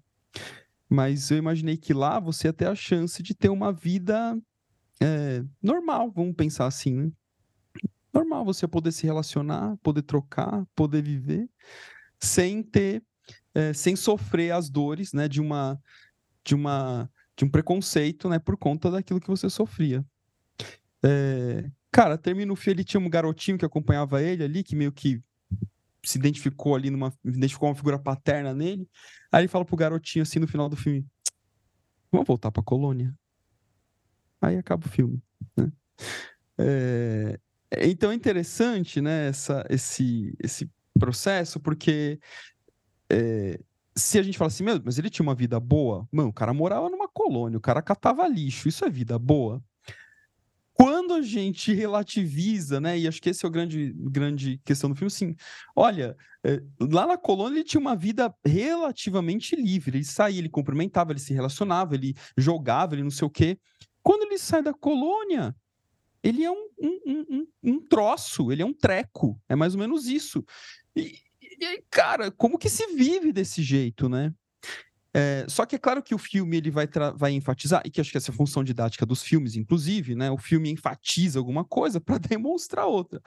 Mas eu imaginei que lá você ia ter a chance de ter uma vida é, normal, vamos pensar assim, né? Normal, você poder se relacionar, poder trocar, poder viver, sem ter, é, sem sofrer as dores, né, de uma, de uma, de um preconceito, né, por conta daquilo que você sofria. É, Cara, termina o filme, ele tinha um garotinho que acompanhava ele ali, que meio que se identificou ali numa. identificou uma figura paterna nele. Aí ele fala pro garotinho assim no final do filme: Vamos voltar pra colônia. Aí acaba o filme. Né? É, então é interessante, né, essa, esse, esse processo, porque é, se a gente fala assim, meu, mas ele tinha uma vida boa, mano, o cara morava numa colônia, o cara catava lixo, isso é vida boa quando a gente relativiza, né? E acho que esse é o grande, grande questão do filme, sim. Olha, é, lá na colônia ele tinha uma vida relativamente livre. Ele saía, ele cumprimentava, ele se relacionava, ele jogava, ele não sei o quê. Quando ele sai da colônia, ele é um, um, um, um troço, ele é um treco, é mais ou menos isso. E, e cara, como que se vive desse jeito, né? É, só que é claro que o filme ele vai, vai enfatizar, e que acho que essa é a função didática dos filmes, inclusive, né? O filme enfatiza alguma coisa para demonstrar outra.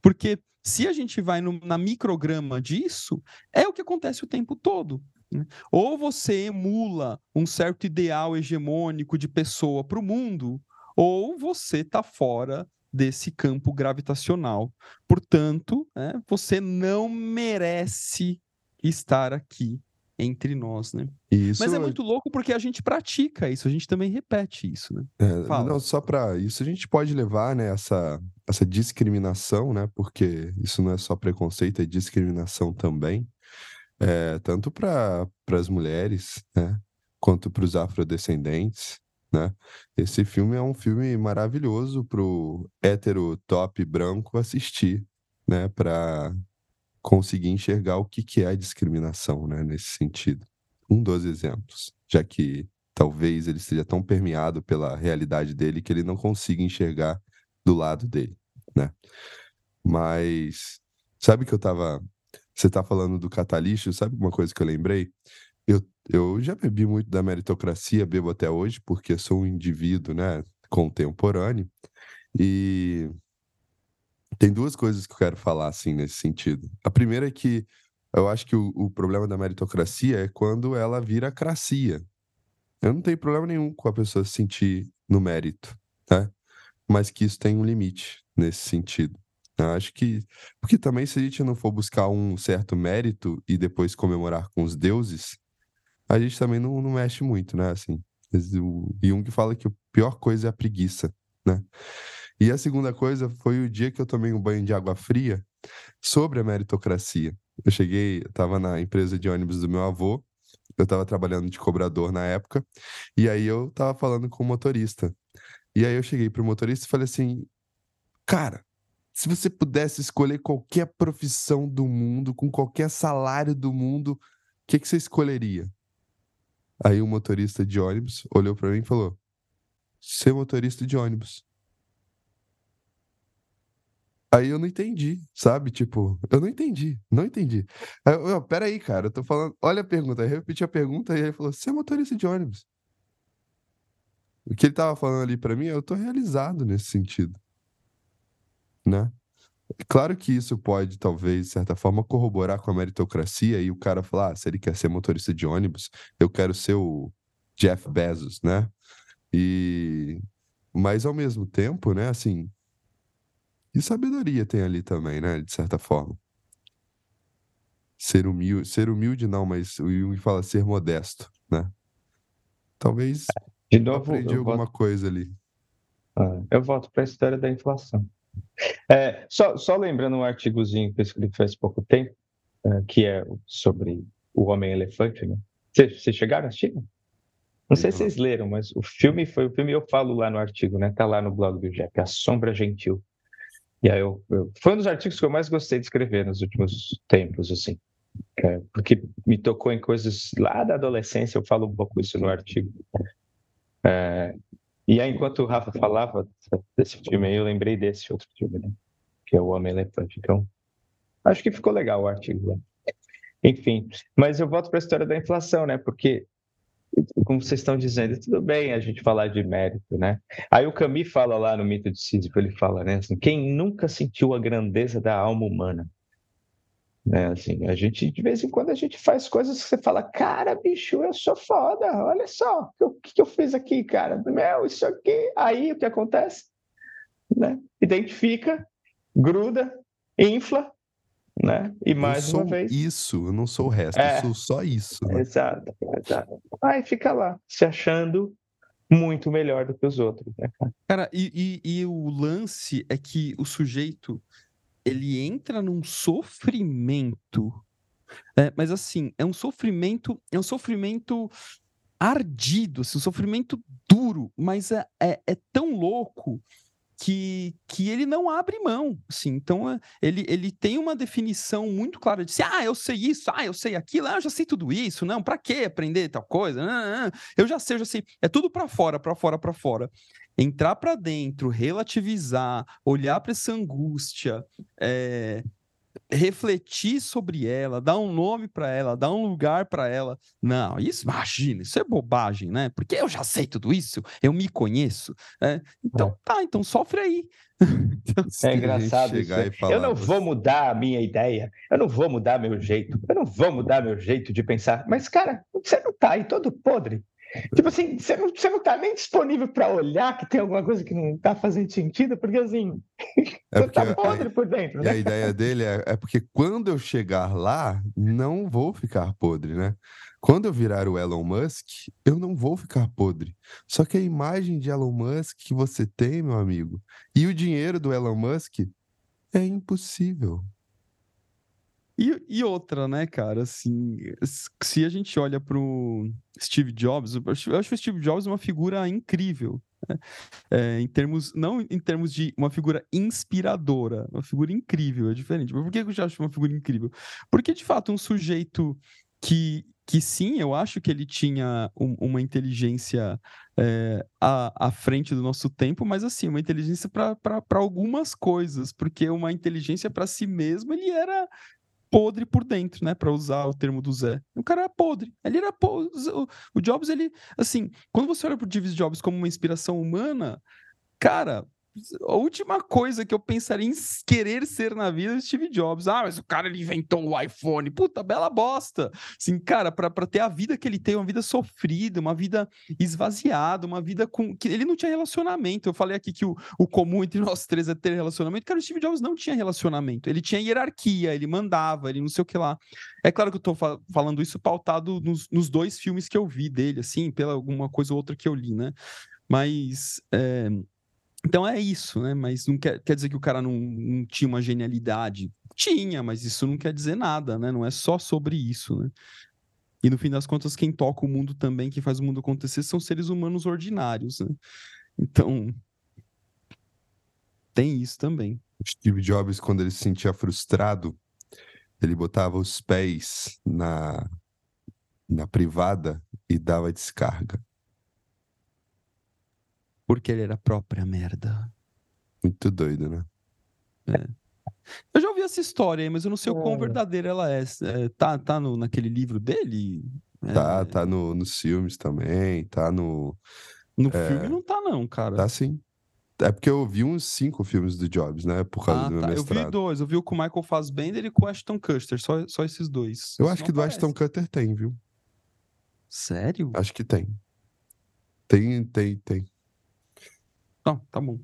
Porque se a gente vai no, na micrograma disso, é o que acontece o tempo todo. Né? Ou você emula um certo ideal hegemônico de pessoa para o mundo, ou você está fora desse campo gravitacional. Portanto, né, você não merece estar aqui entre nós, né? Isso Mas é muito louco porque a gente pratica isso, a gente também repete isso, né? É, não, só para isso a gente pode levar, né, essa, essa discriminação, né? Porque isso não é só preconceito, é discriminação também, é, tanto para as mulheres, né? Quanto para os afrodescendentes, né? Esse filme é um filme maravilhoso pro hétero top branco assistir, né? Para conseguir enxergar o que, que é a discriminação, né? Nesse sentido. Um dos exemplos, já que talvez ele esteja tão permeado pela realidade dele que ele não consiga enxergar do lado dele, né? Mas sabe que eu tava você tá falando do catalixo, sabe uma coisa que eu lembrei? Eu, eu já bebi muito da meritocracia, bebo até hoje, porque sou um indivíduo, né, contemporâneo. E tem duas coisas que eu quero falar, assim, nesse sentido. A primeira é que eu acho que o, o problema da meritocracia é quando ela vira cracia. Eu não tenho problema nenhum com a pessoa se sentir no mérito, né? Mas que isso tem um limite nesse sentido. Eu acho que. Porque também, se a gente não for buscar um certo mérito e depois comemorar com os deuses, a gente também não, não mexe muito, né? Assim, o Jung fala que a pior coisa é a preguiça, né? E a segunda coisa foi o dia que eu tomei um banho de água fria sobre a meritocracia. Eu cheguei, estava na empresa de ônibus do meu avô, eu estava trabalhando de cobrador na época, e aí eu estava falando com o motorista. E aí eu cheguei para o motorista e falei assim: Cara, se você pudesse escolher qualquer profissão do mundo, com qualquer salário do mundo, o que, que você escolheria? Aí o motorista de ônibus olhou para mim e falou: ser motorista de ônibus. Aí eu não entendi, sabe? Tipo, eu não entendi, não entendi. Aí eu, eu, peraí, cara, eu tô falando. Olha a pergunta. Aí eu repeti a pergunta e ele falou: você é motorista de ônibus. O que ele tava falando ali para mim, eu tô realizado nesse sentido. Né? Claro que isso pode, talvez, de certa forma, corroborar com a meritocracia e o cara falar, ah, se ele quer ser motorista de ônibus, eu quero ser o Jeff Bezos, né? E... Mas, ao mesmo tempo, né, assim... E sabedoria tem ali também, né, de certa forma. Ser humilde, ser humilde não, mas o Jung fala ser modesto, né? Talvez de novo, aprendi alguma volto... coisa ali. Ah, eu volto para a história da inflação. É, só, só lembrando um artigozinho que eu escrevi faz pouco tempo, é, que é sobre o Homem-Elefante, né? Vocês chegaram a assistir? Não sei se vocês leram, mas o filme foi o filme eu falo lá no artigo, né? Tá lá no blog do Jeff, A Sombra Gentil. E aí eu, eu, foi um dos artigos que eu mais gostei de escrever nos últimos tempos, assim. É, porque me tocou em coisas lá da adolescência, eu falo um pouco isso no artigo. É, e aí, enquanto o Rafa falava desse filme aí, eu lembrei desse outro filme, né? Que é o Homem-Elefante. Então, acho que ficou legal o artigo lá. Enfim, mas eu volto para a história da inflação, né? Porque, como vocês estão dizendo, tudo bem a gente falar de mérito, né? Aí o Camus fala lá no Mito de Sísifo, ele fala, né? Assim, quem nunca sentiu a grandeza da alma humana? Né? Assim, a gente, de vez em quando, a gente faz coisas que você fala, cara, bicho, eu sou foda, olha só, o que, que eu fiz aqui, cara? Meu, isso aqui. Aí o que acontece? Né? Identifica, gruda, infla, né? E mais uma vez. Isso, eu não sou o resto, é, eu sou só isso. Né? Exato, exato. Aí fica lá, se achando muito melhor do que os outros, né, cara? E, e, e o lance é que o sujeito ele entra num sofrimento. É, mas assim, é um sofrimento, é um sofrimento ardido, assim, um sofrimento duro, mas é, é, é tão louco que, que ele não abre mão, assim. Então, é, ele, ele tem uma definição muito clara de assim, ah, eu sei isso, ah, eu sei aquilo, ah, eu já sei tudo isso, não, para que aprender tal coisa? eu já sei, eu já sei. É tudo para fora, para fora, para fora. Entrar para dentro, relativizar, olhar para essa angústia, é, refletir sobre ela, dar um nome para ela, dar um lugar para ela. Não, isso, imagina, isso é bobagem, né? Porque eu já sei tudo isso, eu me conheço. Né? Então, é. tá, então sofre aí. é engraçado isso. Né? Eu não vou mudar a minha ideia, eu não vou mudar meu jeito, eu não vou mudar meu jeito de pensar. Mas, cara, você não tá aí todo podre. Tipo assim, você não, você não tá nem disponível para olhar que tem alguma coisa que não tá fazendo sentido, porque assim, é você tá podre a, por dentro. Né? a ideia dele é, é porque quando eu chegar lá, não vou ficar podre, né? Quando eu virar o Elon Musk, eu não vou ficar podre. Só que a imagem de Elon Musk que você tem, meu amigo, e o dinheiro do Elon Musk é impossível. E, e, outra, né, cara, assim, se a gente olha pro Steve Jobs, eu acho o Steve Jobs uma figura incrível, né? é, em termos, não em termos de uma figura inspiradora, uma figura incrível, é diferente. Mas por que eu já acho uma figura incrível? Porque, de fato, um sujeito que, que sim, eu acho que ele tinha um, uma inteligência é, à, à frente do nosso tempo, mas assim, uma inteligência para algumas coisas, porque uma inteligência para si mesmo, ele era podre por dentro, né? Para usar o termo do Zé. O cara era podre. Ele era podre. O Jobs, ele. Assim, quando você olha pro Steve Jobs como uma inspiração humana, cara, a última coisa que eu pensaria em querer ser na vida é Steve Jobs. Ah, mas o cara ele inventou o iPhone. Puta, bela bosta. Assim, cara, para ter a vida que ele tem, uma vida sofrida, uma vida esvaziada, uma vida com. que Ele não tinha relacionamento. Eu falei aqui que o, o comum entre nós três é ter relacionamento. Cara, o Steve Jobs não tinha relacionamento. Ele tinha hierarquia, ele mandava, ele não sei o que lá. É claro que eu tô fa falando isso pautado nos, nos dois filmes que eu vi dele, assim, pela alguma coisa ou outra que eu li, né? Mas. É então é isso, né? Mas não quer, quer dizer que o cara não, não, tinha uma genialidade. Tinha, mas isso não quer dizer nada, né? Não é só sobre isso, né? E no fim das contas, quem toca o mundo também, quem faz o mundo acontecer, são seres humanos ordinários, né? Então, tem isso também. Steve Jobs, quando ele se sentia frustrado, ele botava os pés na, na privada e dava descarga. Porque ele era a própria merda. Muito doido, né? É. Eu já ouvi essa história aí, mas eu não sei o quão é. verdadeira ela é. é tá tá no, naquele livro dele? É... Tá, tá no, nos filmes também, tá no... No é... filme não tá não, cara. Tá sim. É porque eu vi uns cinco filmes do Jobs, né? Por causa ah, do meu tá. mestrado. Eu vi dois. Eu vi o com o Michael Fassbender e com o Ashton Kutcher. Só, só esses dois. Eu Isso acho que do Ashton Kutcher tem, viu? Sério? Acho que tem. Tem, tem, tem. Não, tá bom.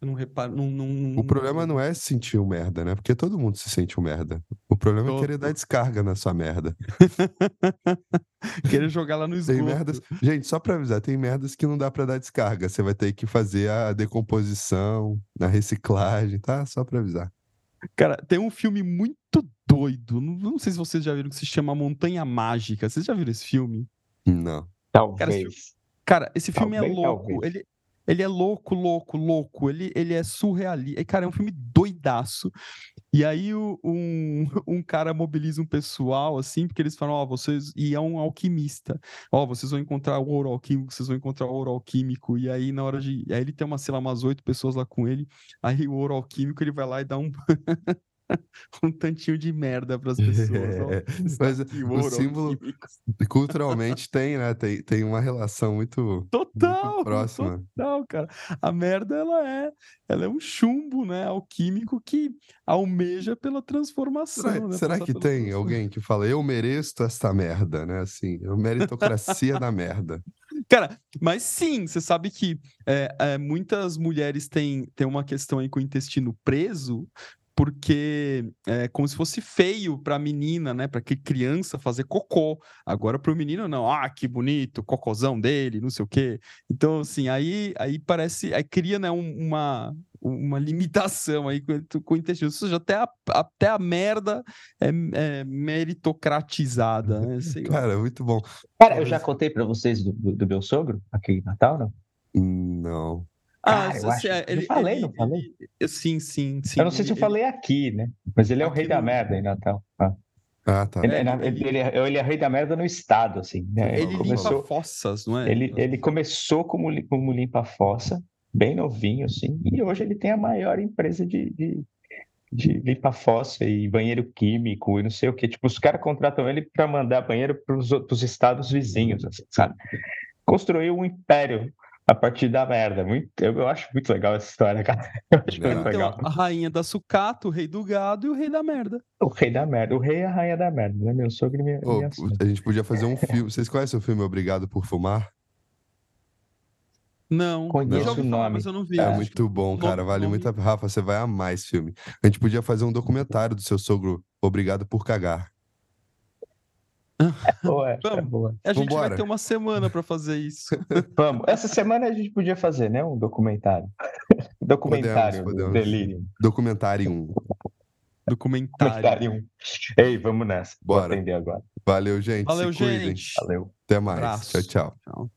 Eu não reparo. Não, não, o problema não é sentir um merda, né? Porque todo mundo se sente um merda. O problema Tô... é querer dar descarga na sua merda. querer jogar lá no esgoto. Tem merdas... Gente, só pra avisar, tem merdas que não dá pra dar descarga. Você vai ter que fazer a decomposição, a reciclagem, tá? Só pra avisar. Cara, tem um filme muito doido. Não, não sei se vocês já viram, que se chama Montanha Mágica. Vocês já viram esse filme? Não. Talvez. Cara, esse filme, cara, esse filme é louco. Ele, ele é louco, louco, louco. Ele, ele é surrealista. Cara, é um filme doidaço. E aí um, um cara mobiliza um pessoal, assim, porque eles falam, ó, oh, vocês... E é um alquimista. Ó, oh, vocês vão encontrar o ouro alquímico, vocês vão encontrar o ouro alquímico. E aí, na hora de... Aí ele tem, uma, sei lá, umas oito pessoas lá com ele. Aí o ouro alquímico, ele vai lá e dá um... um tantinho de merda para as pessoas. É, mas o símbolo culturalmente tem, né? Tem, tem uma relação muito, total, muito próxima. Total, cara. A merda ela é, ela é um chumbo, né? Alquímico que almeja pela transformação. Será, né? será que tem alguém que fala eu mereço esta merda, né? Assim, eu meritocracia da merda. Cara, mas sim, você sabe que é, é, muitas mulheres têm, têm uma questão aí com o intestino preso, porque é como se fosse feio para a menina, né? Para que criança fazer cocô. Agora para o menino não, ah, que bonito, cocôzão dele, não sei o quê. Então assim, aí aí parece, aí cria, né, uma uma limitação aí com, com o intestino. Ou seja, até a, até a merda é, é meritocratizada, né? Sei Cara, muito bom. Cara, eu já contei para vocês do, do, do, meu sogro aqui em Natal, não? Não. Ah, eu acho. se é, eu ele, falei, ele- não falei? ele- sim, sim, sim. eu não sei se eu falei aqui, né? Mas ele é o rei da no- merda em Natal. Ah. Ah, tá. Ele, É, ele- ele- ele é, ele é rei da merda no estado, assim. Né? Ele começou, limpa fossas, não é? ele, ele começou como, como limpa-fossa, bem novinho, assim, e hoje ele tem a maior empresa de, de, de limpa-fossa e banheiro químico e não sei o que. Tipo, os caras contratam ele para mandar banheiro para os estados vizinhos, assim, sabe? Construiu um império a partir da merda. Muito, eu, eu acho muito legal essa história, cara. Eu acho muito Então, legal. a rainha da sucata, o rei do gado e o rei da merda. O rei da merda. O rei é a rainha da merda, né? Meu sogro e minha, Ô, minha sogra. a gente podia fazer um filme. Vocês conhecem o filme Obrigado por Fumar? Não, Conheço ouvi o falar, nome. mas eu não vi. É É. muito bom, cara. Vale muito a Rafa, você vai amar esse filme. A gente podia fazer um documentário do seu sogro Obrigado por Cagar. Boa, é Vamos. boa. A gente Vambora. vai ter uma semana pra fazer isso. Vamos. Essa semana a gente podia fazer, né? Um documentário. documentário Podemos, podemos. Delírio. Documentário 1. Documentário. Documentário. um. Ei, vamos nessa. Vou Bora. atender agora. Valeu, gente. Valeu, Se cuidem. gente. Valeu. Até mais. Abraço. Tchau, tchau. Tchau.